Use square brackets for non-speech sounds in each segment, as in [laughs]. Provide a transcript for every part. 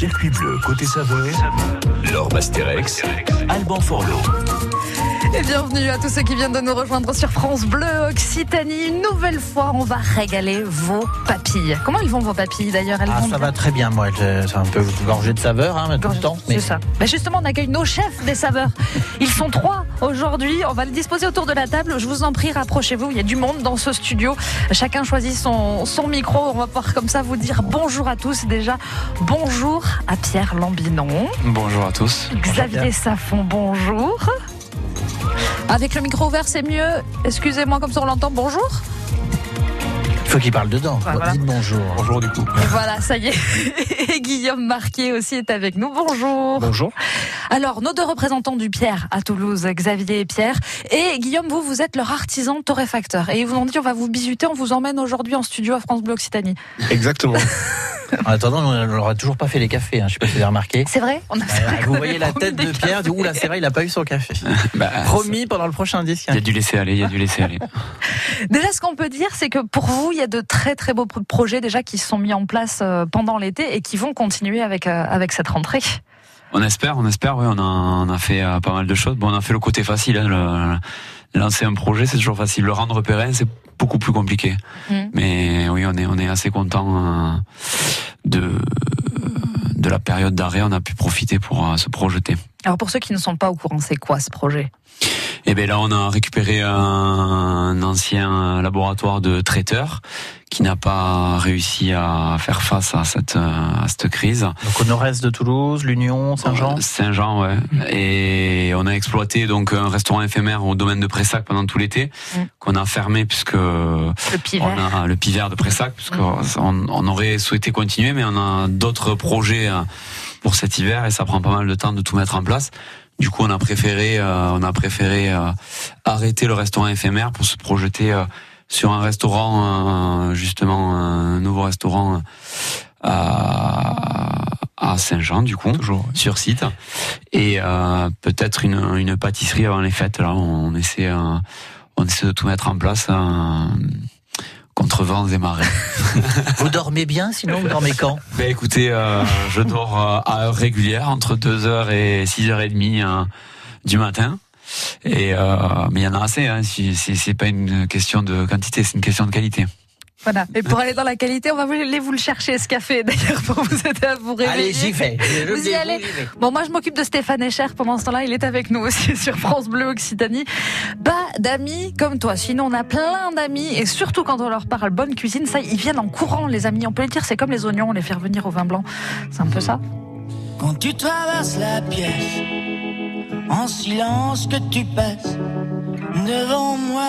Circuit bleu côté saveur, Laure Basterex, Alban Forlot. Et bienvenue à tous ceux qui viennent de nous rejoindre sur France Bleu Occitanie. Une nouvelle fois, on va régaler vos papilles. Comment elles vont vos papilles d'ailleurs elles Ah, vont ça va très bien, moi. C'est un peu gorgé de saveur hein, tout le temps. C'est ça. Bah, justement, on accueille nos chefs des saveurs. Ils sont trois aujourd'hui. On va les disposer autour de la table. Je vous en prie, rapprochez-vous. Il y a du monde dans ce studio. Chacun choisit son, son micro. On va pouvoir comme ça vous dire bonjour à tous. Déjà, bonjour à Pierre Lambinon. Bonjour à tous. Xavier. Safon, bonjour. Avec le micro ouvert, c'est mieux. Excusez-moi, comme ça on l'entend. Bonjour. Il faut qu'il parle dedans. Voilà. Dites bonjour. Bonjour du coup. Et voilà, ça y est. [laughs] Et Guillaume Marquier aussi est avec nous. Bonjour. Bonjour. Alors, nos deux représentants du Pierre à Toulouse, Xavier et Pierre. Et Guillaume, vous, vous êtes leur artisan torréfacteur. Et ils vous ont dit, on va vous bisuter, on vous emmène aujourd'hui en studio à France Bleu Occitanie. Exactement. [laughs] En attendant, on n'aura toujours pas fait les cafés. Hein. Je sais pas si vous avez remarqué. C'est vrai On a qu'on Vous voyez [laughs] la tête de Pierre, du coup, là, c'est vrai, il n'a pas eu son café. [laughs] Bah, Promis pendant le prochain disque. Il y a du laisser aller, il y a du laisser aller. [laughs] Déjà, ce qu'on peut dire, c'est que pour vous, il y a de très très beaux pro- projets déjà qui se sont mis en place euh, pendant l'été et qui vont continuer avec, euh, avec cette rentrée. On espère, on espère, oui, on a, on a fait euh, pas mal de choses. Bon, on a fait le côté facile, hein, le- lancer un projet, c'est toujours facile. Le rendre pérenne, c'est beaucoup plus compliqué. Mm. Mais oui, on est, on est assez content euh, de, de la période d'arrêt. On a pu profiter pour euh, se projeter. Alors pour ceux qui ne sont pas au courant, c'est quoi ce projet? Et bien là, on a récupéré un ancien laboratoire de traiteurs qui n'a pas réussi à faire face à cette, à cette crise. Donc au nord-est de Toulouse, l'Union, Saint-Jean. Euh, Saint-Jean, ouais. Et on a exploité donc un restaurant éphémère au domaine de Pressac pendant tout l'été, Mm. qu'on a fermé puisque Le pivert. on a le pivert de Pressac, puisque on, on aurait souhaité continuer, mais on a d'autres projets euh, pour cet hiver et ça prend pas mal de temps de tout mettre en place. Du coup, on a préféré, euh, on a préféré euh, arrêter le restaurant éphémère pour se projeter euh, sur un restaurant, euh, justement, un nouveau restaurant euh, à, à Saint-Jean, du coup, sur site, et euh, peut-être une, une pâtisserie avant les fêtes. Là, on essaie, on essaie de tout mettre en place. Contre vents et marées. [laughs] Vous dormez bien, sinon vous dormez quand? Ben écoutez, euh, je dors euh, à heure régulière, entre 2h et 6h30 euh, du matin. Et euh, mais il y en a assez. Hein, si, si- c'est pas une question de quantité, c'est une question de qualité. Voilà. Et pour aller dans la qualité, on va vous- aller vous le chercher, ce café, [laughs] d'ailleurs, pour vous aider à vous réveiller. Allez, j'y vais. Je Vous y allez. Bon, moi, je m'occupe de Stéphane Echer. Pendant ce temps-là, il est avec nous aussi [laughs] sur France Bleu Occitanie. Pas d'amis comme toi. Sinon, on a plein d'amis. Et surtout, quand on leur parle bonne cuisine, ça, ils viennent en courant, les amis. On peut le dire, c'est comme les oignons, on les fait revenir au vin blanc. C'est un peu ça. Quand tu traverses la pièce, en silence que tu passes devant moi,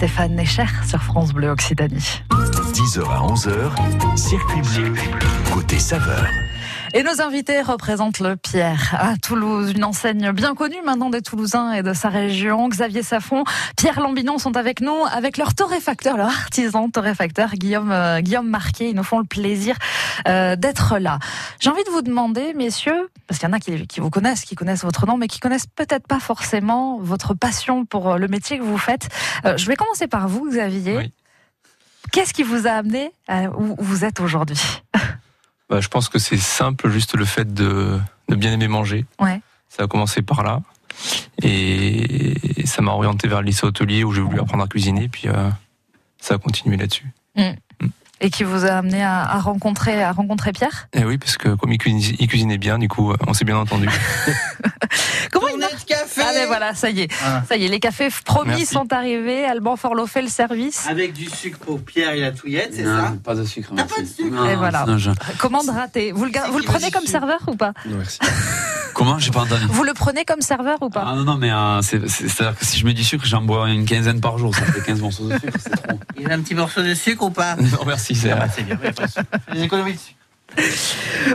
Stéphane Necher sur France Bleu Occitanie. 10h à 11h, circuit bleu, côté saveur. Et nos invités représentent le Pierre à Toulouse, une enseigne bien connue maintenant des Toulousains et de sa région. Xavier Safon, Pierre Lambinon sont avec nous, avec leur torréfacteur, leur artisan torréfacteur, Guillaume, euh, Guillaume Marquet. Ils nous font le plaisir euh, d'être là. J'ai envie de vous demander, messieurs, parce qu'il y en a qui, qui, vous connaissent, qui connaissent votre nom, mais qui connaissent peut-être pas forcément votre passion pour euh, le métier que vous faites. Euh, je vais commencer par vous, Xavier. Oui. Qu'est-ce qui vous a amené à où vous êtes aujourd'hui? Bah, Je pense que c'est simple, juste le fait de, de, bien aimer manger. Ouais. Ça a commencé par là. Et ça m'a orienté vers le lycée hôtelier où j'ai voulu apprendre à cuisiner. Puis euh, ça a continué là-dessus. Mmh. Et qui vous a amené à, à, rencontrer, à rencontrer Pierre? Eh oui, parce que comme il cuisinait, il cuisinait bien, du coup, on s'est bien entendu. [laughs] Comment il marche café Ah ben voilà, ça y est. Ah. Ça y est, les cafés promis Merci. sont arrivés. Alban Forlot fait le service. Avec du sucre pour Pierre et la touillette, c'est ça? Pas de sucre. Pas de sucre? Non, et voilà. Non, je... Commande ratée. Vous le, vous le prenez comme serveur ou pas? Non, merci. [laughs] Comment J'ai pas entendu. Vous le prenez comme serveur ou pas Ah non, non, mais euh, c'est-à-dire que si je mets du sucre, j'en bois une quinzaine par jour. Ça fait 15 morceaux de sucre, c'est trop. [laughs] Il a un petit morceau de sucre ou pas [laughs] Non, merci, c'est ah, bien. Les économies de sucre.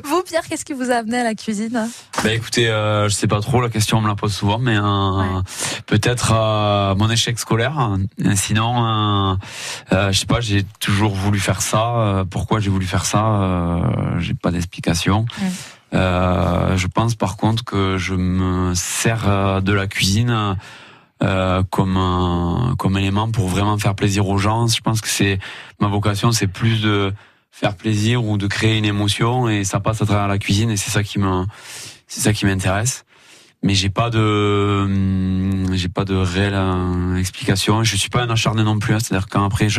Vous, Pierre, qu'est-ce qui vous a amené à la cuisine Bah écoutez, euh, je sais pas trop, la question on me la pose souvent, mais euh, ouais. peut-être euh, mon échec scolaire. Sinon, je sais pas, j'ai toujours voulu faire ça. Pourquoi j'ai voulu faire ça? J'ai pas d'explication. Euh, je pense par contre que je me sers de la cuisine euh, comme un, comme élément pour vraiment faire plaisir aux gens. Je pense que c'est ma vocation, c'est plus de faire plaisir ou de créer une émotion et ça passe à travers la cuisine et c'est ça qui me c'est ça qui m'intéresse. Mais j'ai pas de j'ai pas de réelle euh, explication. Je suis pas un acharné non plus. Hein. C'est-à-dire quand après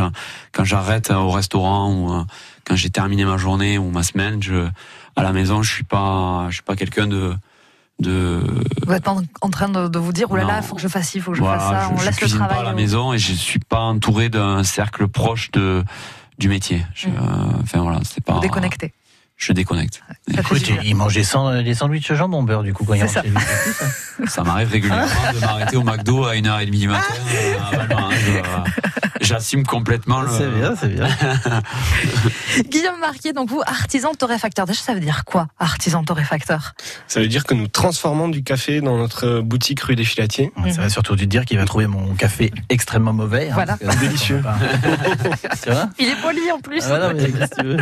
quand j'arrête au restaurant ou euh, quand j'ai terminé ma journée ou ma semaine, je à la maison, je suis pas, je suis pas quelqu'un de, de. Vous êtes en, en train de, de, vous dire, oh là là, faut que je fasse ci, faut que je voilà, fasse ça. Je, on je laisse le travail. pas à la maison et je suis pas entouré d'un cercle proche de du métier. Je, mmh. euh, enfin voilà, c'est pas. Vous déconnectez. Je déconnecte. Écoute, il mangeait sans, les sandwichs jambon beurre du coup quand il ça, [laughs] ça m'arrive régulièrement de m'arrêter au McDo à 1h30 du matin. Euh, J'assume complètement le. C'est bien, c'est bien. [laughs] Guillaume Marquier, donc vous, artisan torréfacteur. Déjà, ça veut dire quoi, artisan torréfacteur? Ça veut dire que nous transformons du café dans notre boutique rue des Filatiers. Ça va surtout dire qu'il va trouver mon café extrêmement mauvais. Voilà. Hein, délicieux. [laughs] tu vois? Il est poli en plus. Ah, voilà, mais qu'est-ce que tu veux?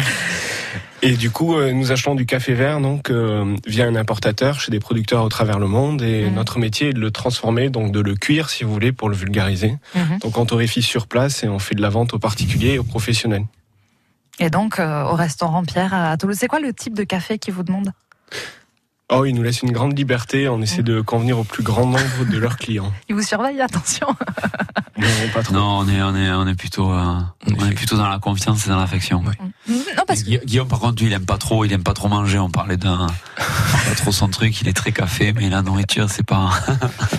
Et du coup, euh, nous achetons du café vert donc euh, via un importateur chez des producteurs au travers le monde. Et mmh. notre métier est de le transformer, donc de le cuire, si vous voulez, pour le vulgariser. Mmh. Donc on torréfie sur place et on fait de la vente aux particuliers et aux professionnels. Et donc euh, au restaurant Pierre à Toulouse, c'est quoi le type de café qu'ils vous demandent Oh, ils nous laissent une grande liberté. On essaie de convenir au plus grand nombre de leurs clients. [laughs] Ils vous surveillent, attention. [laughs] Non, pas trop. Non, on est, on est, on est plutôt, euh, on est plutôt dans la confiance et dans l'affection. Ouais. Non, parce que... Guillaume, par contre, lui, il aime pas trop, il aime pas trop manger. On parlait d'un, pas trop son truc. Il est très café, mais la nourriture, c'est pas.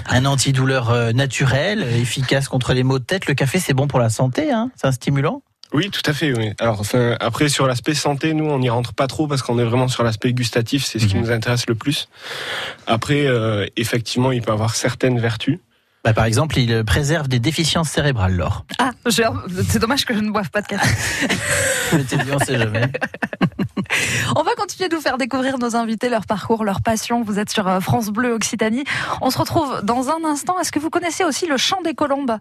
un antidouleur euh, naturel, efficace contre les maux de tête. Le café, c'est bon pour la santé, hein. C'est un stimulant. Oui, tout à fait. Oui. Alors, enfin, après, sur l'aspect santé, nous, on n'y rentre pas trop parce qu'on est vraiment sur l'aspect gustatif. C'est ce qui mmh. nous intéresse le plus. Après, euh, effectivement, il peut avoir certaines vertus. Bah, par exemple, il préserve des déficiences cérébrales, Laure. Ah, c'est dommage que je ne boive pas de café. [laughs] On sait jamais. [laughs] On va continuer de vous faire découvrir nos invités, leur parcours, leur passion. Vous êtes sur France Bleu Occitanie. On se retrouve dans un instant. Est-ce que vous connaissez aussi le chant des colombes?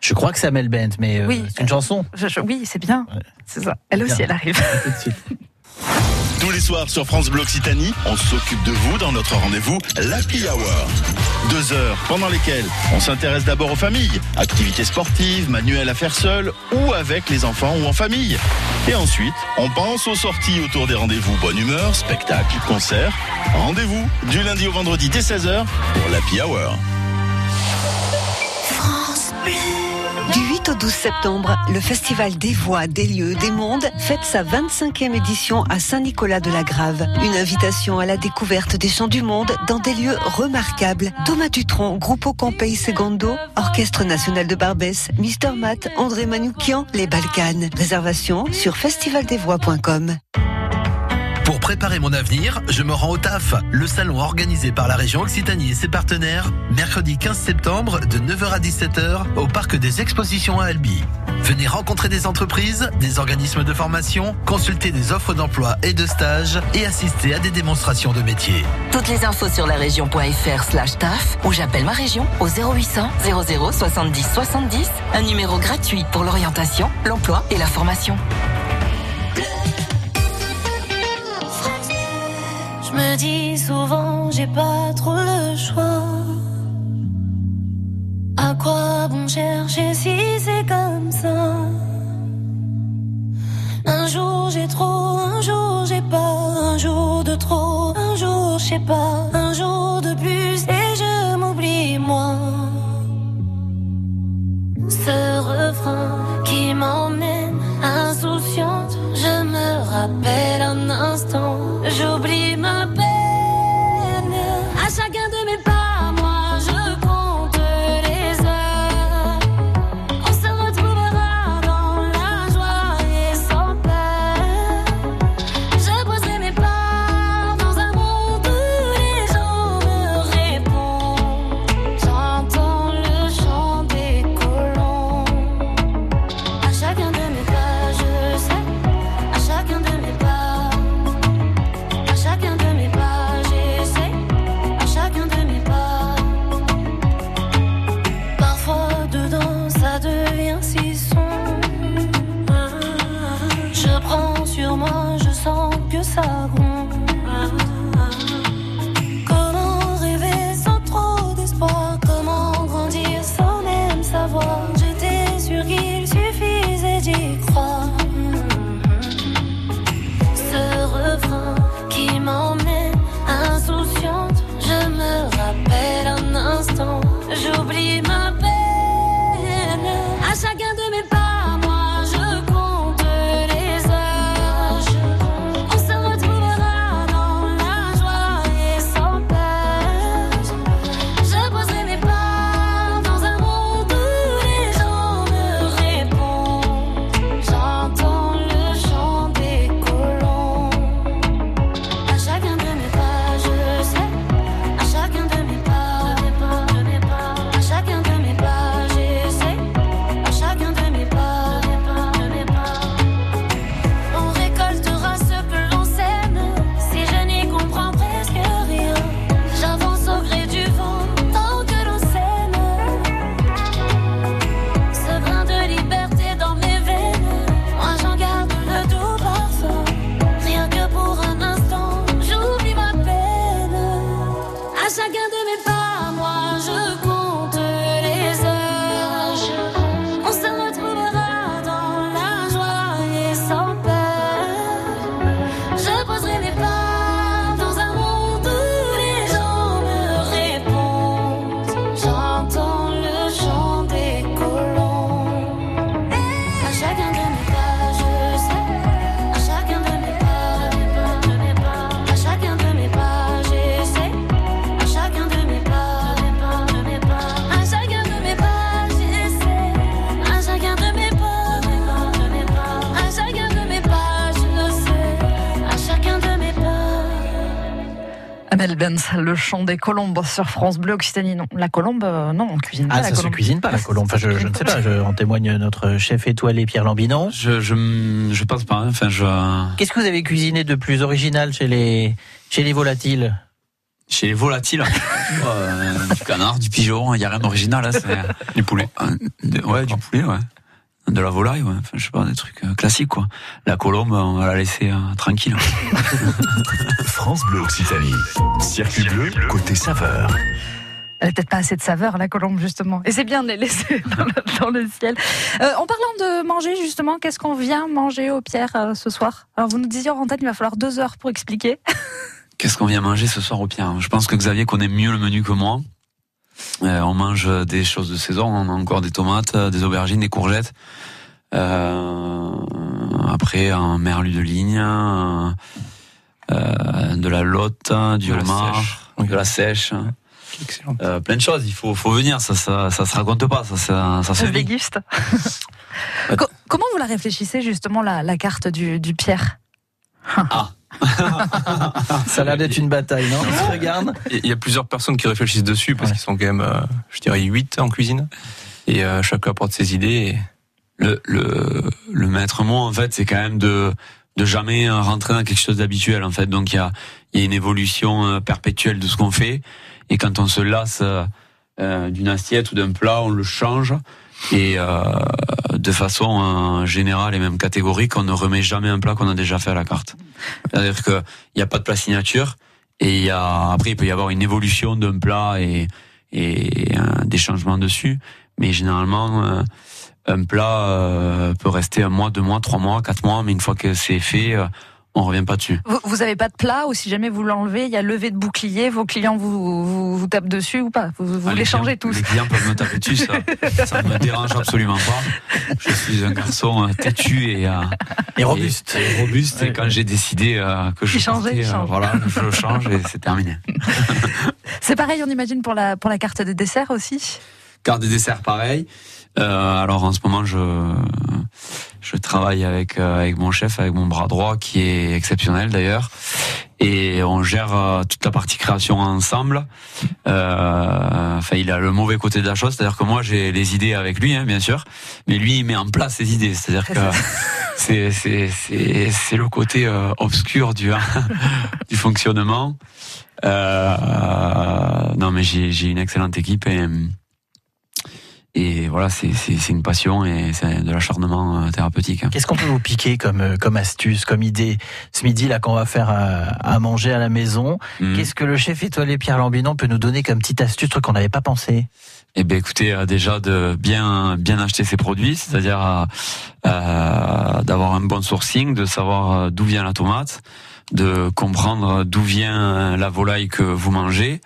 Je crois que c'est Amel Bent, mais euh, oui. c'est une chanson. Je, je, oui, c'est bien. Ouais. C'est ça. Elle aussi, bien. elle arrive. Tout de suite. [laughs] Tous les soirs sur France Bleu Occitanie, on s'occupe de vous dans notre rendez-vous l'Happy Hour. Deux heures pendant lesquelles on s'intéresse d'abord aux familles, activités sportives, manuels à faire seul ou avec les enfants ou en famille. Et ensuite, on pense aux sorties autour des rendez-vous bonne humeur, spectacles, concerts. Rendez-vous du lundi au vendredi dès 16h pour l'Happy Hour. France. Du 8 au 12 septembre, le Festival des Voix, des Lieux, des Mondes fête sa 25e édition à Saint-Nicolas-de-la-Grave. Une invitation à la découverte des chants du monde dans des lieux remarquables. Thomas Dutronc, Gruppo Campei Segundo, Orchestre National de Barbès, Mister Matt, André Manoukian, Les Balkans. Réservation sur festivaldesvoix.com. Préparer mon avenir, je me rends au TAF, le salon organisé par la région Occitanie et ses partenaires, mercredi 15 septembre de 9h à 17h au parc des expositions à Albi. Venez rencontrer des entreprises, des organismes de formation, consulter des offres d'emploi et de stage et assister à des démonstrations de métiers. Toutes les infos sur la région.fr slash taf ou j'appelle ma région au 0800 00 70 70, un numéro gratuit pour l'orientation, l'emploi et la formation. Je me dis souvent, j'ai pas trop le choix. À quoi bon chercher si c'est comme ça? Un jour j'ai trop, un jour j'ai pas, un jour de trop, un jour je sais pas, un jour de plus et je m'oublie moi. Ce refrain qui m'emmène insouciante, je me rappelle un instant, j'oublie ma peine. Le chant des colombes sur France Bleu Occitanie. Non, la colombe, euh, non, on cuisine pas Ah, la ça se cuisine pas la colombe. Enfin, je, je ne sais pas. Je, en témoigne notre chef étoilé Pierre Lambinon. Je, je, je pense pas. hein. Enfin, je. Qu'est-ce que vous avez cuisiné de plus original chez les chez les volatiles? Chez les volatiles, [laughs] euh, du canard, du pigeon, il n'y a rien d'original. Hein, c'est- Du poulet. Euh, de- ouais, du poulet, ouais. De la volaille, ouais. Enfin, je sais pas, des trucs euh, classiques, quoi. La colombe, on va la laisser euh, tranquille. [laughs] France Bleu Occitanie. Circuit bleu, côté saveur. Elle n'a peut-être pas assez de saveur, la colombe, justement. Et c'est bien de les laisser [laughs] dans le, dans le ciel. Euh, en parlant de manger, justement, qu'est-ce qu'on vient manger au Pierre euh, ce soir? Alors, vous nous disiez en tête, il va falloir deux heures pour expliquer. Qu'est-ce qu'on vient manger ce soir au Pierre? Je pense que Xavier connaît mieux le menu que moi. Euh, on mange des choses de saison, on a encore des tomates, des aubergines, des courgettes. Euh, après, un merlu de ligne, euh, de la lotte, du homard, de la sèche. Excellent. Euh, plein de choses. Il faut, faut venir. Ça, ça, ça se raconte pas. Ça, ça, ça se déguste. [laughs] Co- comment vous la réfléchissez, justement, la, la carte du, du Pierre? Ah, [laughs] Ça a l'air d'être une bataille, non On se regarde. Il y a plusieurs personnes qui réfléchissent dessus parce qu'ils sont quand même, euh, je dirais, 8 en cuisine. Et euh, chacun apporte ses idées. Et... Le, le, le maître mot, en fait, c'est quand même de de jamais rentrer dans quelque chose d'habituel, en fait. Donc il y a, il y a une évolution euh, perpétuelle de ce qu'on fait. Et quand on se lasse euh, d'une assiette ou d'un plat, on le change. Et euh, de façon euh, générale et même catégorique, on ne remet jamais un plat qu'on a déjà fait à la carte. C'est-à-dire qu'il n'y a pas de plat signature. Et y a, après, il peut y avoir une évolution d'un plat et, et des changements dessus. Mais généralement, euh, un plat euh, peut rester un mois, deux mois, trois mois, quatre mois. Mais une fois que c'est fait, euh, on revient pas dessus. Vous, vous avez pas de plat ou si jamais vous l'enlevez, il y a levé de bouclier, vos clients vous, vous, vous tapent dessus ou pas? Vous, vous Ah, les changez tous Les clients peuvent me taper dessus, ça, [laughs] ça ne me dérange absolument pas. Je suis un garçon euh, têtu et, euh, Et robuste. Et, robuste. Et quand j'ai décidé euh, que je Il changeait, partais, il euh, change. voilà, je le change et c'est terminé. [laughs] C'est pareil, on imagine pour la pour la carte des desserts aussi? Carte des desserts, pareil. Euh, alors en ce moment, je je travaille avec euh, avec mon chef, avec mon bras droit, qui est exceptionnel d'ailleurs, et on gère euh, toute la partie création ensemble. Euh, Enfin, il a le mauvais côté de la chose, c'est-à-dire que moi j'ai les idées avec lui, hein, bien sûr, mais lui il met en place ses idées, c'est-à-dire que [laughs] c'est c'est c'est c'est le côté euh, obscur du [laughs] du fonctionnement. Euh, non, mais j'ai j'ai une excellente équipe et et voilà, c'est une passion et c'est de l'acharnement euh, thérapeutique. hein. Qu'est-ce qu'on peut vous piquer comme, euh, comme astuce, comme idée? Ce midi, là, quand on va faire à, à manger à la maison, Mhm. qu'est-ce que le chef étoilé Pierre Lambinon peut nous donner comme petite astuce, truc qu'on n'avait pas pensé? Eh ben écoutez, euh, déjà de bien bien acheter ses produits, c'est-à-dire euh, euh, d'avoir un bon sourcing, de savoir euh, d'où vient la tomate, de comprendre d'où vient la volaille que vous mangez,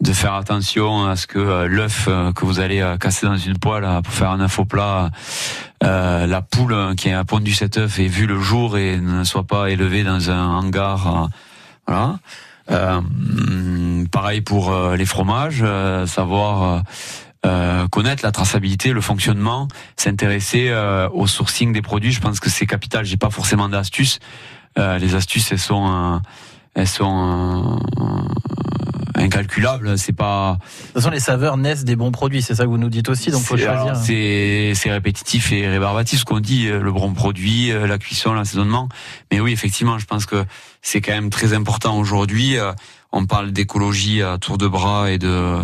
de faire attention à ce que euh, l'œuf euh, que vous allez euh, casser dans une poêle pour faire un œuf plat, la poule qui a pondu cet œuf ait vu le jour et ne soit pas élevée dans un hangar. voilà. Pareil pour les fromages, savoir connaître la traçabilité, le fonctionnement, s'intéresser au sourcing des produits. Je pense que c'est capital. J'ai pas forcément d'astuces. Euh, les astuces, elles sont, euh, elles sont euh, incalculables. C'est pas. De toute façon, les saveurs naissent des bons produits, c'est ça que vous nous dites aussi, donc faut choisir. C'est c'est répétitif et rébarbatif ce qu'on dit, le bon produit, la cuisson, l'assaisonnement. Mais oui, effectivement, je pense que c'est quand même très important aujourd'hui. On parle d'écologie à tour de bras et de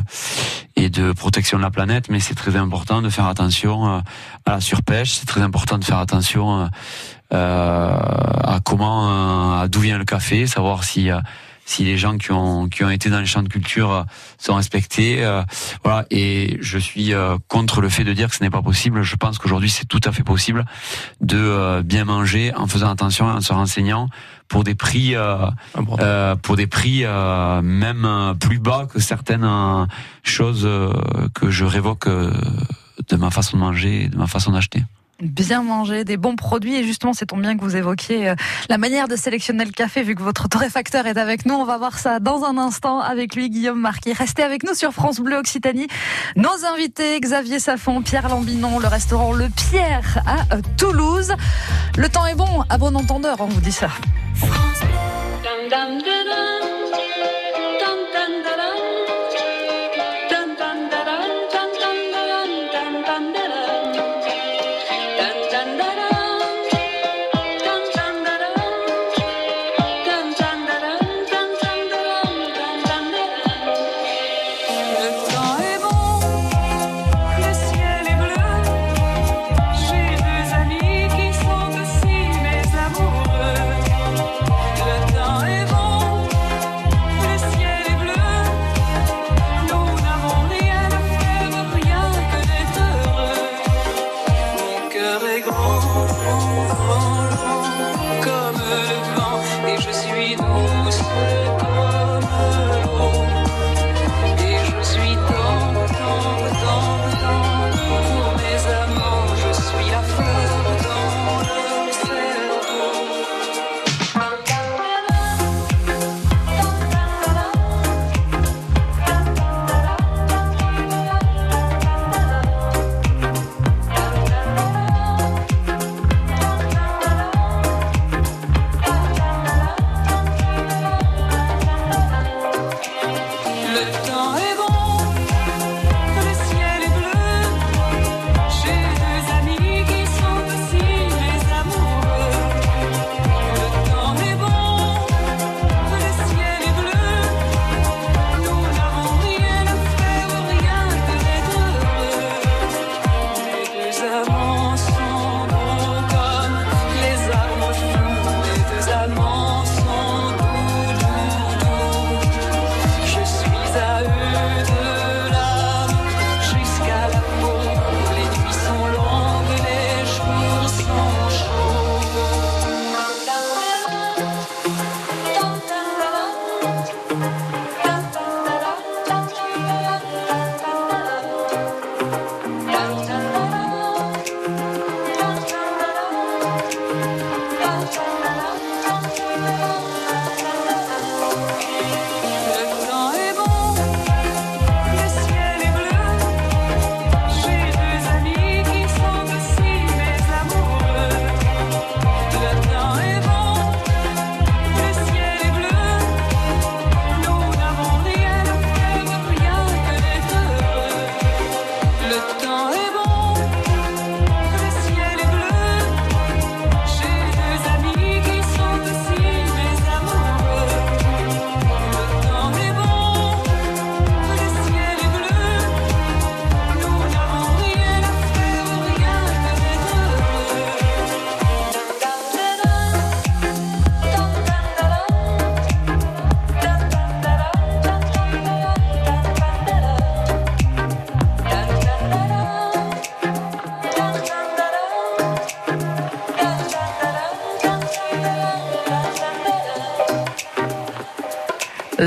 et de protection de la planète, mais c'est très important de faire attention à la surpêche. C'est très important de faire attention à comment, euh, à d'où vient le café, savoir si euh, si les gens qui ont qui ont été dans les champs de culture euh, sont respectés. euh, voilà. Et je suis euh, contre le fait de dire que ce n'est pas possible. Je pense qu'aujourd'hui c'est tout à fait possible de euh, bien manger en faisant attention, en se renseignant pour des prix euh, euh, pour des prix euh, même euh, plus bas que certaines euh, choses euh, que je révoque euh, de ma façon de manger et de ma façon d'acheter. Bien manger, des bons produits. Et justement, c'est tombe bien que vous évoquiez euh, la manière de sélectionner le café, vu que votre torréfacteur est avec nous. On va voir ça dans un instant avec lui, Guillaume Marquis. Restez avec nous sur France Bleu Occitanie. Nos invités, Xavier Safon, Pierre Lambinon, le restaurant Le Pierre à euh, Toulouse. Le temps est bon, à bon entendeur, on vous dit ça. Le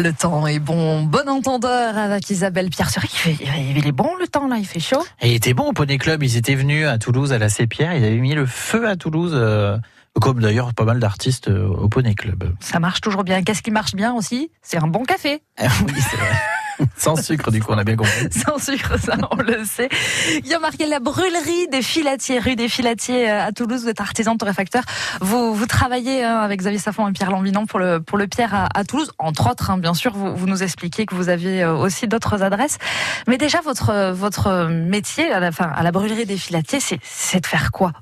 Le temps est bon. Bon entendeur avec Isabelle Pierre. Fait, il est bon le temps là, il fait chaud. Et il était bon au Poney Club. Ils étaient venus à Toulouse à la Pierre. Ils avaient mis le feu à Toulouse, euh, comme d'ailleurs pas mal d'artistes euh, au Poney Club. Ça marche toujours bien. Qu'est-ce qui marche bien aussi? C'est un bon café. [laughs] oui, c'est vrai. [laughs] Sans sucre, du coup, on a bien compris. [laughs] Sans sucre, ça, on le sait. Il y a marqué la brûlerie des filatiers, rue des filatiers euh, à Toulouse. Vous êtes artisan torréfacteur. Vous, vous travaillez hein, avec Xavier Safon et Pierre Lambinon pour le, pour le Pierre à, Toulouse. Entre autres, hein, bien sûr, vous, vous nous expliquez que vous aviez euh, aussi d'autres adresses. Mais déjà, votre, votre métier à la, enfin, à la brûlerie des filatiers, c'est de faire quoi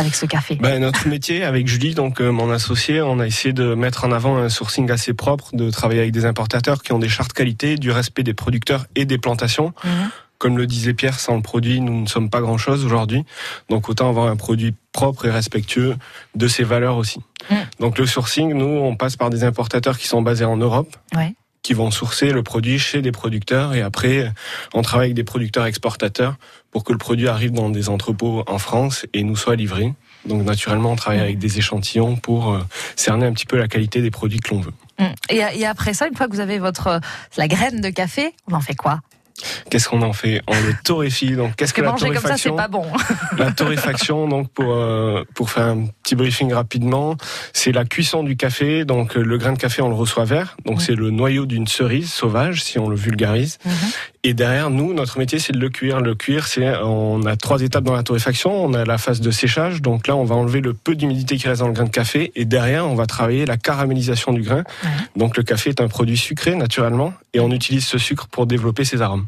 avec ce café ben, Notre métier, avec Julie, donc euh, mon associé, on a essayé de mettre en avant un sourcing assez propre, de travailler avec des importateurs qui ont des chartes qualité, du respect des producteurs et des plantations. Mhm. Comme le disait Pierre, sans le produit, nous ne sommes pas grand-chose aujourd'hui. Donc autant avoir un produit propre et respectueux de ses valeurs aussi. Mhm. Donc le sourcing, nous, on passe par des importateurs qui sont basés en Europe. Ouais. qui vont sourcer le produit chez des producteurs et après on travaille avec des producteurs exportateurs pour que le produit arrive dans des entrepôts en France et nous soit livré. Donc naturellement on travaille avec des échantillons pour euh, cerner un petit peu la qualité des produits que l'on veut. Mm. Et, et après ça, une fois que vous avez votre euh, la graine de café, on en fait quoi? Qu'est-ce qu'on en fait? On le torréfie. Donc qu'est-ce que, que la manger comme ça, c'est torréfaction? pas bon. [laughs] La torréfaction, donc pour euh, pour faire un petit briefing rapidement, c'est la cuisson du café. Donc euh, le grain de café, on le reçoit vert. Donc c'est le noyau d'une cerise sauvage, si on le vulgarise. Et derrière, nous, notre métier, c'est de le cuire. Le cuire, c'est on a trois étapes dans la torréfaction. On a la phase de séchage. Donc là, on va enlever le peu d'humidité qui reste dans le grain de café. Et derrière, on va travailler la caramélisation du grain. Donc le café est un produit sucré naturellement, et on utilise ce sucre pour développer ses arômes.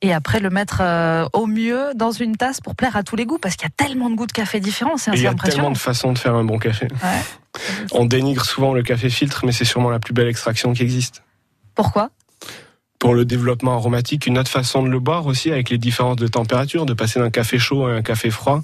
Et après le mettre euh, au mieux dans une tasse pour plaire à tous les goûts, parce qu'il y a tellement de goûts de café différents, c'est Et il y a tellement impressionnant. de façons de faire un bon café. Ouais. On dénigre souvent le café filtre, mais c'est sûrement la plus belle extraction qui existe. Pourquoi? Pour le développement aromatique, une autre façon de le boire aussi, avec les différences de température, de passer d'un café chaud à un café froid,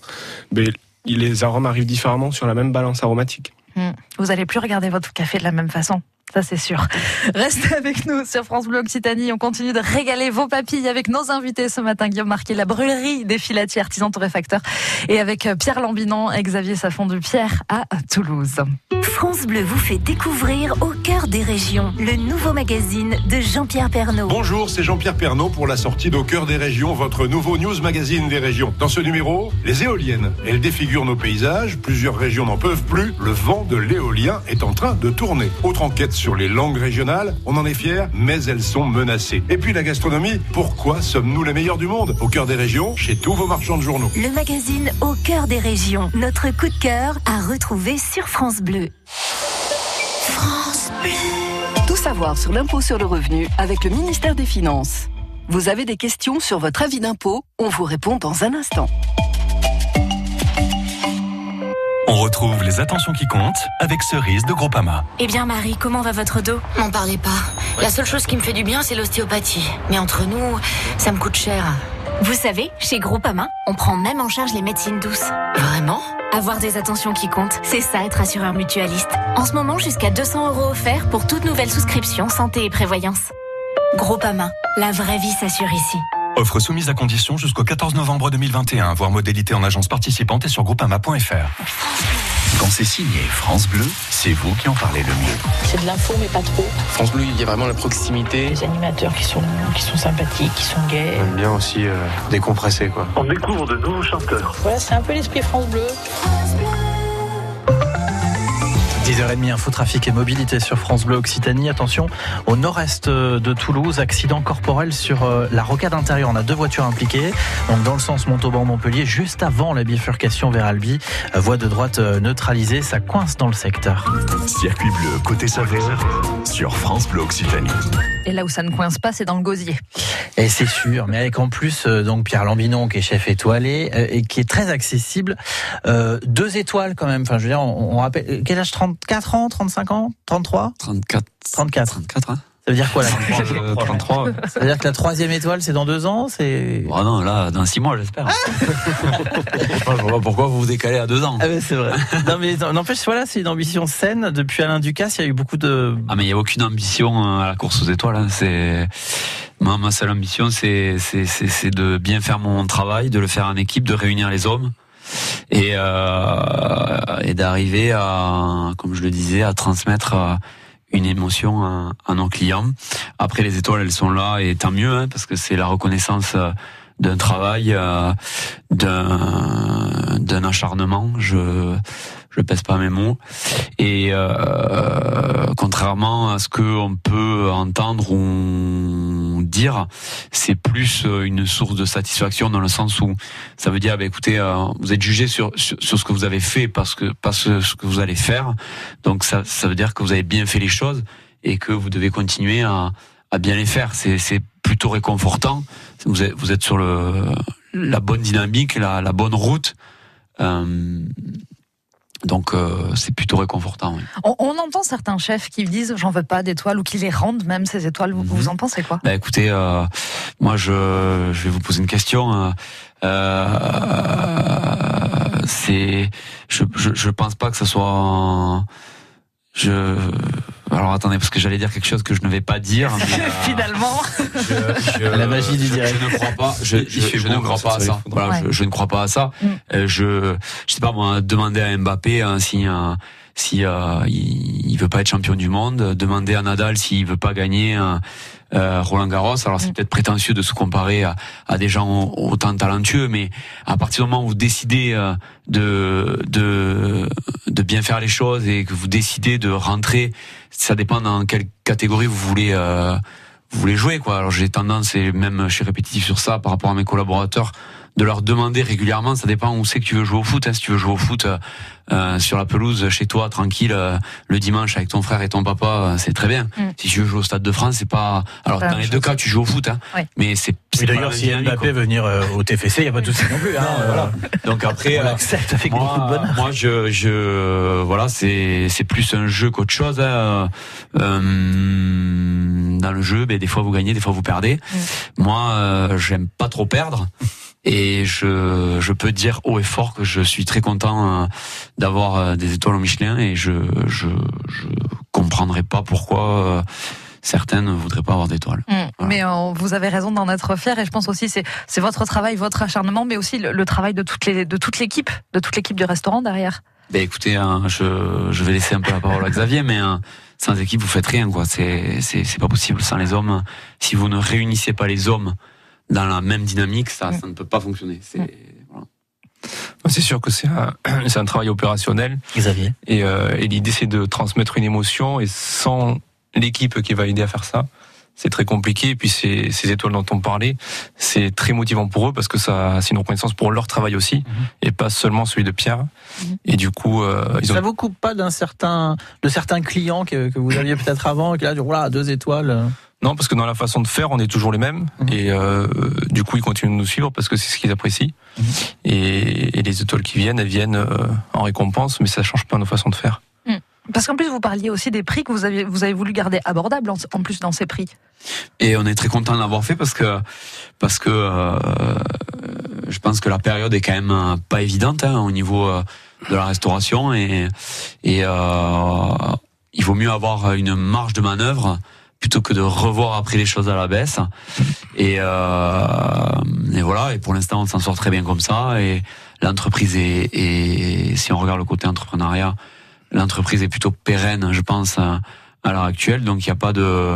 mais les arômes arrivent différemment sur la même balance aromatique. Hmm. Vous allez plus regarder votre café de la même façon. Ça, c'est sûr. Restez avec nous sur France Bleu Occitanie. On continue de régaler vos papilles avec nos invités ce matin. Guillaume Marquet, la brûlerie des filatiers artisans torréfacteurs. Et avec euh, Pierre Lambinon et Xavier Safon du Pierre à Toulouse. France Bleu vous fait découvrir Au cœur des régions, le nouveau magazine de Jean-Pierre Pernaud. Bonjour, c'est Jean-Pierre Pernaud pour la sortie d'Au cœur des régions, votre nouveau news magazine des régions. Dans ce numéro, les éoliennes. Elles défigurent nos paysages, plusieurs régions n'en peuvent plus, le vent de l'éolien est en train de tourner. Autre enquête sur les langues régionales, on en est fiers, mais elles sont menacées. Et puis la gastronomie, pourquoi sommes-nous les meilleurs du monde? Au cœur des régions, chez tous vos marchands de journaux. Le magazine Au cœur des régions, notre coup de cœur à retrouver sur France Bleu. France Bleu. Tout savoir sur l'impôt sur le revenu avec le ministère des Finances. Vous avez des questions sur votre avis d'impôt? On vous répond dans un instant. Retrouve les attentions qui comptent avec Cerise de Groupama. Eh bien Marie, comment va votre dos? M'en parlez pas. La seule chose qui me fait du bien, c'est l'ostéopathie. Mais entre nous, ça me coûte cher. Vous savez, chez Groupama, on prend même en charge les médecines douces. Vraiment? Avoir des attentions qui comptent, c'est ça être assureur mutualiste. En ce moment, jusqu'à 200 euros offerts pour toute nouvelle souscription santé et prévoyance. Groupama, la vraie vie s'assure ici. Offre soumise à condition jusqu'au 14 novembre 2021. Voir modalité en agence participante et sur groupama.fr. Quand c'est signé France Bleu, c'est vous qui en parlez le mieux. C'est de l'info, mais pas trop. France Bleu, il y a vraiment la proximité. Des animateurs qui sont, qui sont sympathiques, qui sont gays. On aime bien aussi euh, décompresser, quoi. On découvre de nouveaux chanteurs. Voilà, c'est un peu l'esprit France Bleu. 10h30, info trafic et mobilité sur France Bleu Occitanie. Attention, au nord-est de Toulouse, accident corporel sur euh, la rocade intérieure. On a deux voitures impliquées. Donc dans le sens Montauban-Montpellier, juste avant la bifurcation vers Albi. Euh, Voie de droite euh, neutralisée, ça coince dans le secteur. Circuit bleu côté saveur sur France Bleu Occitanie. Et là où ça ne coince pas, c'est dans le gosier. Et c'est sûr, mais avec en plus euh, donc Pierre Lambinon qui est chef étoilé euh, et qui est très accessible. Euh, deux étoiles quand même. Enfin, je veux dire, on, on rappelle euh, quel âge 34 ans, 35 ans, 33 34. 34. 34, hein Ça veut dire quoi là 33. Ça veut dire que la troisième étoile c'est dans deux ans, c'est. Oh non, là, dans six mois, j'espère. Je vois pas pourquoi vous vous décalez à deux ans. Ah mais c'est vrai. non mais n'empêche voilà, c'est une ambition saine. Depuis Alain Ducasse, il y a eu beaucoup de. Ah mais il y a aucune ambition euh, à la course aux étoiles. hein. C'est moi, ma seule ambition, c'est c'est c'est c'est de bien faire mon travail, de le faire en équipe, de réunir les hommes et euh, et d'arriver à, comme je le disais, à transmettre euh, une émotion à, à nos clients. Après, les étoiles, elles sont là et tant mieux, hein, parce que c'est la reconnaissance euh, d'un travail, euh, d'un acharnement. Je je pèse pas mes mots. Et euh, contrairement à ce que on peut entendre ou dire, c'est plus euh, une source de satisfaction dans le sens où ça veut dire, bah, écoutez, euh, vous êtes jugé sur, sur ce que vous avez fait parce que que ce que vous allez faire. Donc ça ça veut dire que vous avez bien fait les choses et que vous devez continuer à à bien les faire. C'est plutôt réconfortant. Vous êtes vous êtes sur le la bonne dynamique, la la bonne route. Donc euh, c'est plutôt réconfortant. oui. On, on entend certains chefs qui disent j'en veux pas d'étoiles ou qui les rendent même ces étoiles. Vous, vous en pensez quoi? Bah écoutez, euh, moi je, je vais vous poser une question. euh, euh, c'est, je, je je pense pas que ce soit. un- Je alors attendez parce que j'allais dire quelque chose que je ne vais pas dire. [laughs] mais, euh, Finalement. je- La magie du je- direct. Je ne crois pas. Je, je- je ne crois pas à ça. Voilà, Ouais. je, je ne crois pas à ça. Je, je sais pas moi, demander à Mbappé hein, si euh, si euh, il, il veut pas être champion du monde, demander à Nadal s'il veut pas gagner euh, euh, Roland Garros. Alors c'est Mm. peut-être prétentieux de se comparer à, à des gens autant talentueux, mais à partir du moment où vous décidez euh, de de de bien faire les choses et que vous décidez de rentrer, ça dépend dans quelle catégorie vous voulez. euh, vous voulez jouer quoi. Alors j'ai tendance et même je suis répétitif sur ça par rapport à mes collaborateurs de leur demander régulièrement. Ça dépend où c'est que tu veux jouer au foot. Hein. Si tu veux jouer au foot euh, euh, sur la pelouse chez toi tranquille euh, le dimanche avec ton frère et ton papa, euh, c'est très bien. Mm. Si tu veux jouer au stade de France, c'est pas. Alors Pas dans les deux cas, tu joues au foot, hein. Ouais. mais c'est. Oui, d'ailleurs, si Mbappé veut venir euh, au TFC, il n'y a pas de souci non plus. hein. Voilà. Donc après, On euh, beaucoup de moi, bonheur. moi, je, je, voilà, c'est, c'est plus un jeu qu'autre chose. hein. Euh, dans le jeu, ben, des fois vous gagnez, des fois vous perdez. Moi, euh, j'aime pas trop perdre. Et je, je peux dire haut et fort que je suis très content euh, d'avoir euh, des étoiles au Michelin et je, je, je comprendrai pas pourquoi euh, certains ne voudraient pas avoir d'étoiles. Mm. Mais euh, vous avez raison d'en être fier et je pense aussi c'est c'est votre travail, votre acharnement, mais aussi le, le travail de toutes les de toute l'équipe, de toute l'équipe du restaurant derrière. Ben écoutez, hein, je, je vais laisser un peu la parole à Xavier, mais hein, sans équipe vous faites rien, quoi. C'est c'est c'est pas possible sans les hommes. Si vous ne réunissez pas les hommes dans la même dynamique, ça ça ne peut pas fonctionner. C'est voilà. C'est sûr que c'est un, [clears throat] c'est un travail opérationnel. Xavier. Et, euh, et l'idée, c'est de transmettre une émotion. Et sans l'équipe qui va aider à faire ça, c'est très compliqué. Et puis, ces, ces étoiles dont on parlait, c'est très motivant pour eux parce que ça, c'est une reconnaissance pour leur travail aussi, et pas seulement celui de Pierre. Et du coup, euh, ils ont Ça vous coupe pas d'un certain, de certains clients que, que vous aviez peut-être avant, et que là, voilà, deux étoiles. Non, parce que dans la façon de faire, on est toujours les mêmes. Et euh, du coup, ils continuent de nous suivre parce que c'est ce qu'ils apprécient. Et, et les étoiles qui viennent, elles viennent euh, en récompense, mais ça change pas nos façons de faire. Mm. Parce qu'en plus vous parliez aussi des prix que vous avez vous avez voulu garder abordables en, en plus dans ces prix. Et on est très content de l'avoir fait parce que parce que euh, je pense que la période est quand même pas évidente hein, au niveau de la restauration et et euh, il vaut mieux avoir une marge de manœuvre plutôt que de revoir après les choses à la baisse. Et, euh, et voilà. Et pour l'instant, on s'en sort très bien comme ça. Et l'entreprise est, si on regarde le côté entrepreneuriat, l'entreprise est plutôt pérenne, je pense, à, l'heure actuelle. Donc il n'y a pas de,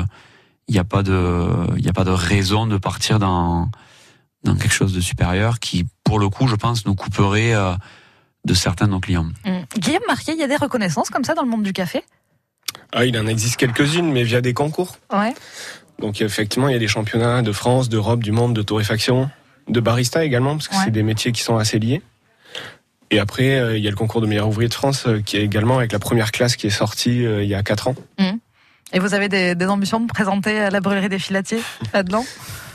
il n'y a pas de, il n'y a pas de raison de partir dans dans quelque chose de supérieur qui, pour le coup, je pense, nous couperait euh, de certains de nos clients. Mm. Guillaume Marquet, il y a des reconnaissances comme ça dans le monde du café? Ah, il en existe quelques-unes, mais via des concours. Ouais. Donc effectivement, il y a des championnats de France, d'Europe, du monde, de torréfaction, de barista également, parce que Ouais. c'est des métiers qui sont assez liés. Et après, euh, il y a le concours de meilleur ouvrier de France, euh, qui est également avec la première classe qui est sortie euh, il y a 4 ans. Mm. Et vous avez des, des ambitions de présenter à la brûlerie des filatiers [laughs] là-dedans?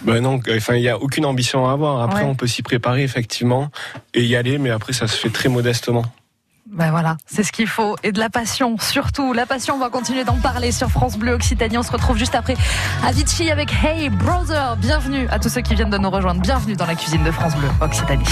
Ben non, enfin, il n'y a aucune ambition à avoir. Après, Ouais. on peut s'y préparer effectivement et y aller, mais après, ça se fait très modestement. Ben voilà, c'est ce qu'il faut. Et de la passion, surtout. La passion, on va continuer d'en parler sur France Bleu Occitanie. On se retrouve juste après Avicii avec Hey Brother. Bienvenue à tous ceux qui viennent de nous rejoindre. Bienvenue dans la cuisine de France Bleu Occitanie.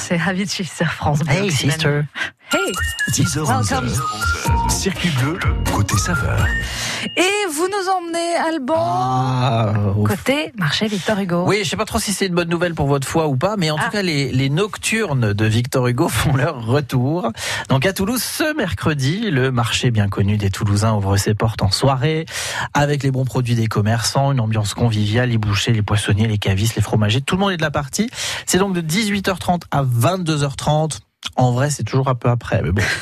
C'est Avicii sur France Bleu. Hey sister. Hey 10h, Welcome. 11h. Circuit bleu, côté saveur. Et nous emmenez, Alban, Ah, côté marché Victor Hugo. Oui, je sais pas trop si c'est une bonne nouvelle pour votre foi ou pas, mais en Ah. tout cas, les, les nocturnes de Victor Hugo [laughs] font leur retour. Donc à Toulouse, ce mercredi, le marché bien connu des Toulousains ouvre ses portes en soirée, avec les bons produits des commerçants, une ambiance conviviale, les bouchers, les poissonniers, les cavistes, les fromagers, tout le monde est de la partie. C'est donc de 18h30 à 22h30. En vrai, c'est toujours un peu après, mais bon. [laughs]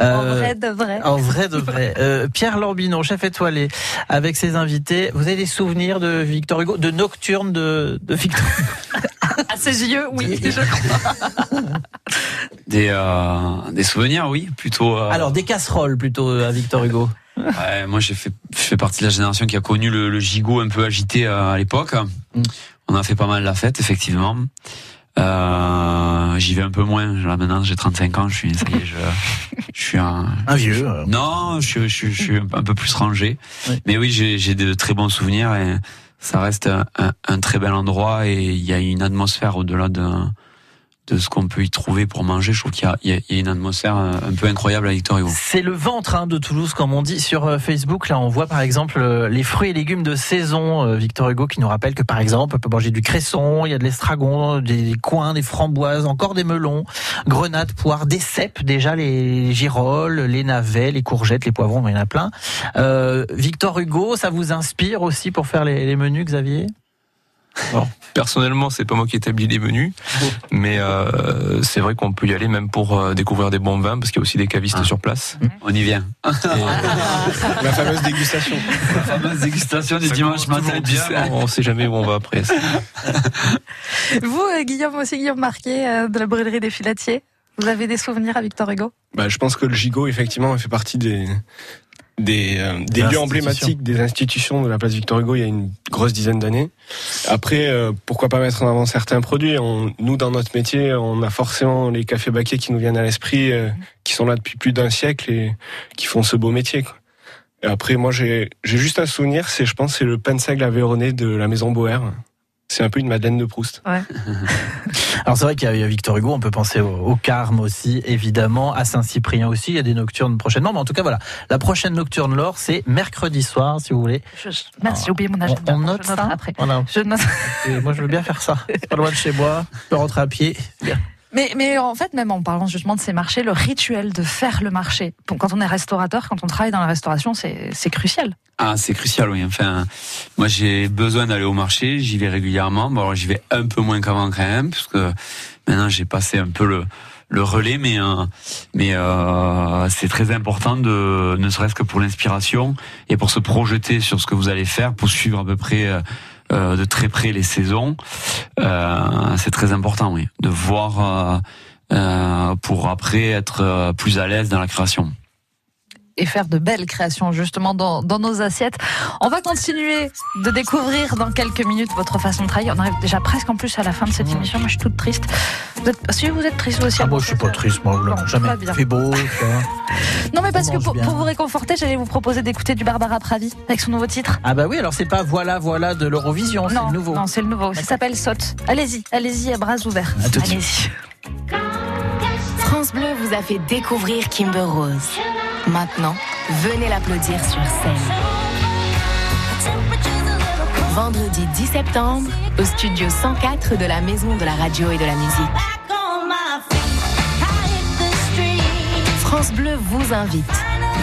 En Euh, vrai de vrai. en vrai de vrai. [laughs] Euh, Pierre Lambino, chef étoilé, avec ses invités. Vous avez des souvenirs de Victor Hugo, de nocturne de, de Victor Hugo? [laughs] À ses yeux, oui, je crois. Des, euh, des souvenirs, oui, plutôt. euh, Alors, des casseroles plutôt à Victor Hugo. Ouais, moi, j'ai fait, je fais partie de la génération qui a connu le, le gigot un peu agité à l'époque. Mm. On a fait pas mal la fête, effectivement. Euh, J'y vais un peu moins. Là, maintenant, j'ai 35 ans. Je suis, ça y est, je, je suis un. [laughs] Un vieux. euh. Non, je, suis- je, je suis un peu plus rangé. Oui. Mais oui, j'ai de très bons souvenirs et ça reste un, un- un très bel endroit et il y a une atmosphère au-delà de, de ce qu'on peut y trouver pour manger. Je trouve qu'il y y a- une atmosphère euh, un peu incroyable à Victor Hugo. C'est le ventre hein, de Toulouse, comme on dit sur euh, Facebook. Là, on voit par exemple euh, les fruits et légumes de saison. Victor Hugo qui nous rappelle que par exemple, on peut manger du cresson, il y a de l'estragon, des coins, des framboises, encore des melons, grenades, poires, des cèpes, déjà les girolles, les navets, les courgettes, les poivrons, il y en a plein. Euh, Victor Hugo, ça vous inspire aussi pour faire les menus, Xavier? Alors, personnellement, c'est pas moi qui établis les menus, mais euh, c'est vrai qu'on peut y aller même pour euh, découvrir des bons vins, parce qu'il y a aussi des cavistes sur place. On y vient. La fameuse dégustation. La fameuse dégustation du Ça dimanche matin. bien, on sait jamais où on va après. [laughs] Vous, euh, Guillaume aussi, Guillaume Marquet, euh, de la brûlerie des Filatiers, vous avez des souvenirs à Victor Hugo? Bah, je pense que le gigot, effectivement, fait partie des, des, euh, des lieux emblématiques des institutions de la place Victor Hugo il y a une grosse dizaine d'années. Après, euh, pourquoi pas mettre en avant certains produits? On, Nous, dans notre métier, on a forcément les cafés baquets qui nous viennent à l'esprit, euh, qui sont là depuis plus d'un siècle et qui font ce beau métier. Quoi. Et après, moi, j'ai j'ai juste un souvenir, c'est, je pense, c'est le pain de seigle à Véronée de la maison Boer. C'est un peu une Madeleine de Proust. [laughs] Alors c'est vrai qu'il y a Victor Hugo, on peut penser au, au Carme aussi, évidemment, à Saint-Cyprien aussi, il y a des nocturnes prochainement, mais en tout cas voilà, la prochaine nocturne Laure, c'est mercredi soir, si vous voulez. Je- je- Mince, j'ai oublié mon agenda. On, on note Je ça après. Voilà. Je note. Et moi je veux bien faire ça. C'est pas loin de chez moi, je peux rentrer à pied. bien. [laughs] Mais, mais en fait, même en parlant justement de ces marchés, le rituel de faire le marché, quand on est restaurateur, quand on travaille dans la restauration, c'est c'est crucial. Ah, c'est crucial, oui. Enfin, moi, j'ai besoin d'aller au marché. J'y vais régulièrement. Bon, alors, j'y vais un peu moins qu'avant quand même, parce que maintenant, j'ai passé un peu le, le relais, mais, euh, mais euh, c'est très important de, ne serait-ce que pour l'inspiration et pour se projeter sur ce que vous allez faire, pour suivre à peu près euh, euh, de très près les saisons. Euh, c'est très important, oui, de voir euh, euh, pour après être euh, plus à l'aise dans la création. Et faire de belles créations justement dans, dans nos assiettes. On va continuer de découvrir dans quelques minutes votre façon de travailler. On arrive déjà presque en plus à la fin de cette émission. Moi, je suis toute triste. Vous êtes, si vous êtes triste vous aussi. Ah, moi, je suis pas triste, moi, Bon, jamais fait beau. [laughs] Non, mais parce que pour, vous réconforter, j'allais vous proposer d'écouter du Barbara Pravi avec son nouveau titre. Ah bah oui, alors c'est pas voilà voilà de l'Eurovision, c'est Non, le nouveau. non, c'est le nouveau. Ça s'appelle Saute. Allez-y, allez-y à bras ouverts. À tout de suite. Allez-y. France Bleu vous a fait découvrir Kimber Rose. Maintenant, venez l'applaudir sur scène. Vendredi 10 septembre, au studio 104 de la Maison de la Radio et de la Musique. France Bleu vous invite.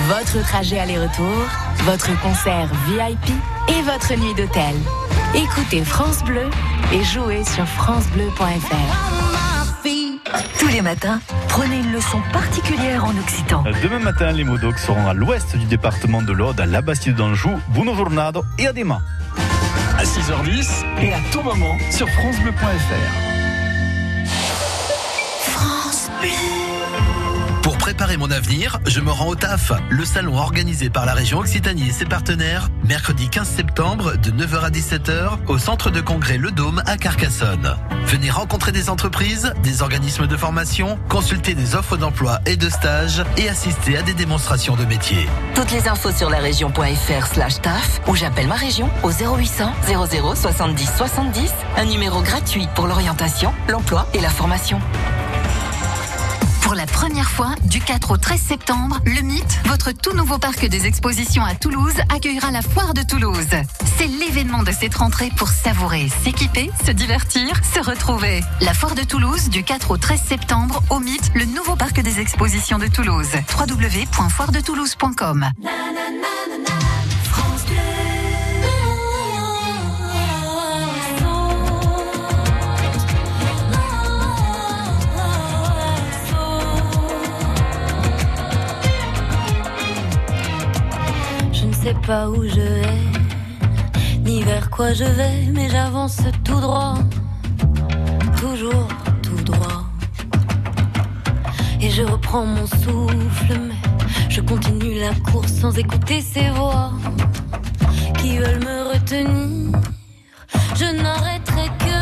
Votre trajet aller-retour, votre concert VIP et votre nuit d'hôtel. Écoutez France Bleu et jouez sur francebleu.fr. Tous les matins, prenez une leçon particulière en occitan. Demain matin, les Modocs seront à l'ouest du département de l'Aude, à la Bastide d'Anjou, Buno Jornado et à Dema. À 6h10 et à tout moment sur FranceBleu.fr. Pour mon avenir, je me rends au TAF, le salon organisé par la région Occitanie et ses partenaires, mercredi 15 septembre de 9h à 17h au centre de congrès Le Dôme à Carcassonne. Venez rencontrer des entreprises, des organismes de formation, consulter des offres d'emploi et de stage et assister à des démonstrations de métiers. Toutes les infos sur la région.fr slash taf ou j'appelle ma région au 0800 00 70 70, un numéro gratuit pour l'orientation, l'emploi et la formation. Pour la première fois, du 4 au 13 septembre, le Mythe, votre tout nouveau parc des expositions à Toulouse, accueillera la Foire de Toulouse. C'est l'événement de cette rentrée pour savourer, s'équiper, se divertir, se retrouver. La Foire de Toulouse, du 4 au 13 septembre, au Mythe, le nouveau parc des expositions de Toulouse. www.foiredetoulouse.com sais pas où je vais, ni vers quoi je vais, mais j'avance tout droit, toujours tout droit. Et je reprends mon souffle, mais je continue la course sans écouter ces voix qui veulent me retenir. Je n'arrêterai que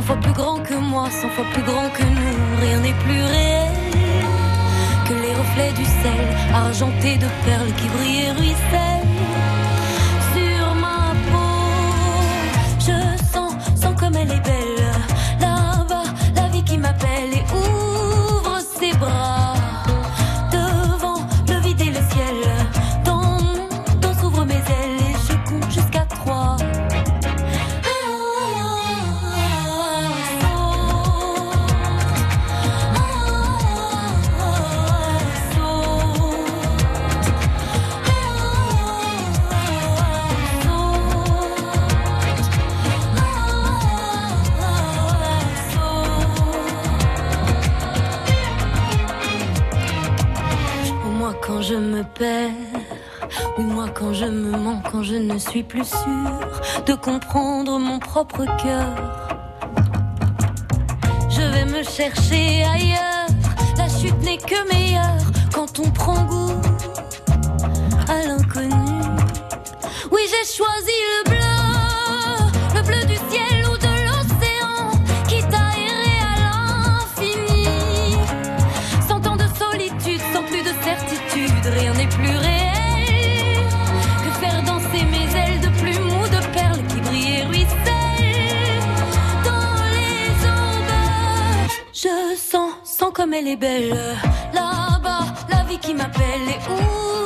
Cent fois plus grand que moi, cent fois plus grand que nous, rien n'est plus réel que les reflets du sel, argentés de perles qui brillent et ruissellent me perds, ou moi quand je me mens, quand je ne suis plus sûre de comprendre mon propre cœur. Je vais me chercher ailleurs, la chute n'est que meilleure quand on prend goût à l'inconnu. Oui, j'ai choisi le bleu, le bleu du ciel comme elle est belle, là-bas, la vie qui m'appelle et ouvre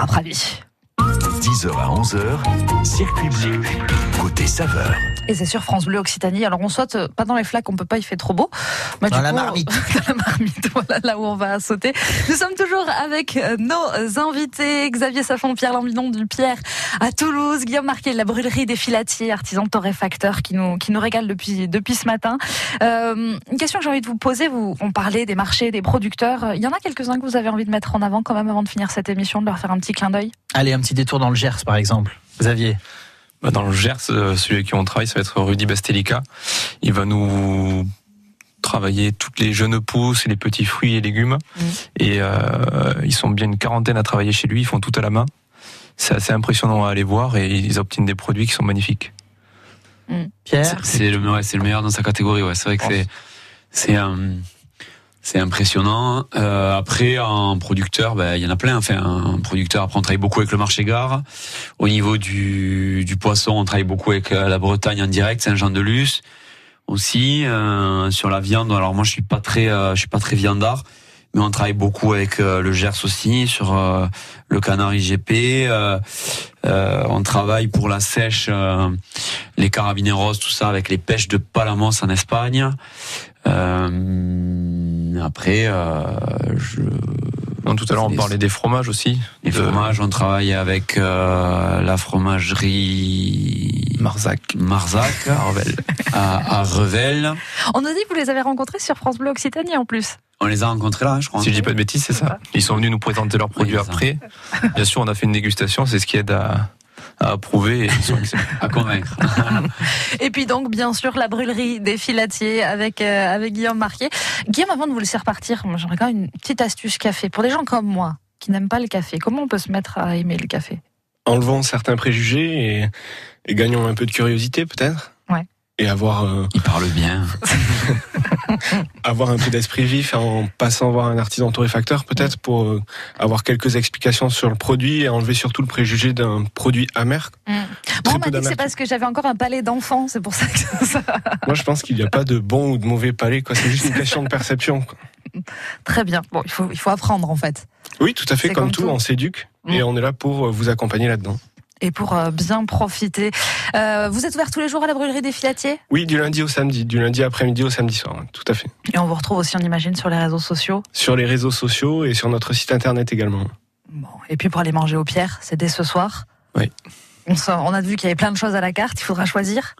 on saute. 11h, circuit bleu, côté saveur. Et c'est sur France Bleu Occitanie. Alors on saute euh, pas dans les flaques, on peut pas, il fait trop beau. Mais Dans du la coup, marmite. [laughs] dans la marmite, [laughs] voilà là où on va sauter. Nous sommes toujours avec euh, nos invités, Xavier Safon, Pierre Lambinon du Pierre à Toulouse, Guillaume Marquet de la brûlerie des Filatiers, artisan torréfacteur qui nous, qui nous régale depuis, depuis ce matin. Euh, une question que j'ai envie de vous poser, vous, on parlait des marchés, des producteurs. Il y en a quelques-uns que vous avez envie de mettre en avant quand même avant de finir cette émission, de leur faire un petit clin d'œil Allez, un petit détour dans le Gers, par exemple. Xavier. Bah, Dans le Gers, euh, celui avec qui on travaille, ça va être Rudy Bastelica. Il va nous travailler toutes les jeunes pousses et les petits fruits et légumes. Et euh, ils sont bien une quarantaine à travailler chez lui, ils font tout à la main. C'est assez impressionnant à aller voir et ils obtiennent des produits qui sont magnifiques. Pierre C'est- le, ouais, c'est le meilleur dans sa catégorie. Ouais. C'est vrai que c'est c'est impressionnant. Euh, après, en producteur, ben, il y en a plein. Enfin, un producteur, après, on travaille beaucoup avec le marché gare. Au niveau du, du poisson, on travaille beaucoup avec euh, la Bretagne en direct, Saint-Jean-de-Luz aussi. Euh, sur la viande, alors moi, je suis pas très, euh, je suis pas très viandard. Mais on travaille beaucoup avec euh, le Gers aussi sur euh, le canard IGP. On travaille pour la sèche, les carabineros, tout ça avec les pêches de Palamos en Espagne. Euh, après, euh, je... Non, tout à l'heure, on parlait des fromages aussi. les De- fromages, on travaille avec euh, la fromagerie Marzac. Marzac [laughs] à, à Revel. On nous dit que vous les avez rencontrés sur France Bleu Occitanie en plus. On les a rencontrés là, je crois. Si je dis pas de bêtises, c'est ça. Ils sont venus nous présenter leurs produits après. Bien sûr, on a fait une dégustation, c'est ce qui aide à, à approuver et à convaincre. [laughs] Et puis donc, bien sûr, la brûlerie des filatiers avec, euh, avec Guillaume Marquier. Guillaume, avant de vous laisser repartir, j'aurais quand même une petite astuce café. Pour des gens comme moi, qui n'aiment pas le café, comment on peut se mettre à aimer le café? Enlevons certains préjugés et, et gagnons un peu de curiosité peut-être? Et avoir, euh, Il parle bien. [laughs] avoir un peu d'esprit vif en passant voir un artisan torréfacteur peut-être pour euh, avoir quelques explications sur le produit et enlever surtout le préjugé d'un produit amer. Moi, Très on m'a peu dit que c'est parce que j'avais encore un palais d'enfant, c'est pour ça que ça... [laughs] Moi je pense qu'il n'y a pas de bon ou de mauvais palais, quoi. c'est juste une question de perception. quoi. [laughs] Très bien. Bon, il faut, il faut apprendre en fait. Oui, tout à fait, comme, comme tout, tout. on s'éduque et Mm. on est là pour vous accompagner là-dedans. Et pour euh, bien profiter. Euh, vous êtes ouvert tous les jours à la brûlerie des filatiers? Oui, du lundi au samedi, du lundi après-midi au samedi soir, ouais, tout à fait. Et on vous retrouve aussi, on imagine, sur les réseaux sociaux? Sur les réseaux sociaux et sur notre site internet également. Et puis pour aller manger au Pierre, c'est dès ce soir? Oui. On a vu qu'il y avait plein de choses à la carte, il faudra choisir?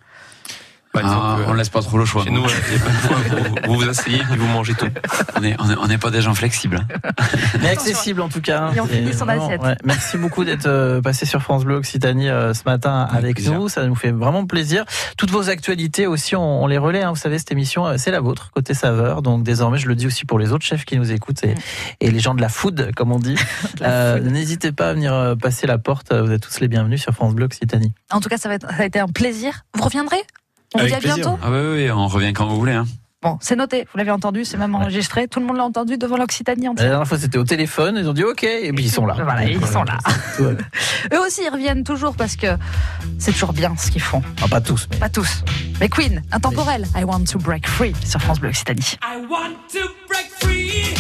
Bah, disons Ah, que, on laisse pas trop le choix. Chez nous, il y a pas de fois, vous, vous vous asseyez puis vous mangez tout. On est, on est, on n'est pas des gens flexibles. Mais accessible en tout cas. Et on finit son assiette. ouais. Merci beaucoup d'être euh, passé sur France Bleu Occitanie euh, ce matin avec plaisir. nous. Ça nous fait vraiment plaisir. Toutes vos actualités aussi, on, on les relaie. hein. Vous savez, cette émission, euh, c'est la vôtre, côté saveur. Donc désormais, je le dis aussi pour les autres chefs qui nous écoutent et, et les gens de la food, comme on dit. [laughs] Euh, N'hésitez pas à venir passer la porte. Vous êtes tous les bienvenus sur France Bleu Occitanie. En tout cas, ça, va être- ça a été un plaisir. Vous reviendrez? On vous Avec dit à bientôt Ah oui, oui, on revient quand vous voulez. Hein. Bon, c'est noté, vous l'avez entendu, c'est même enregistré. Tout le monde l'a entendu devant l'Occitanie La entière. dernière fois, c'était au téléphone. Ils ont dit OK, et puis ils sont là. Voilà, ils sont là. [laughs] Eux aussi, ils reviennent toujours parce que c'est toujours bien ce qu'ils font. Ah, pas tous, mais Pas tous. Mais Queen, intemporel. I want to break free sur France Bleu Occitanie. I want to break free.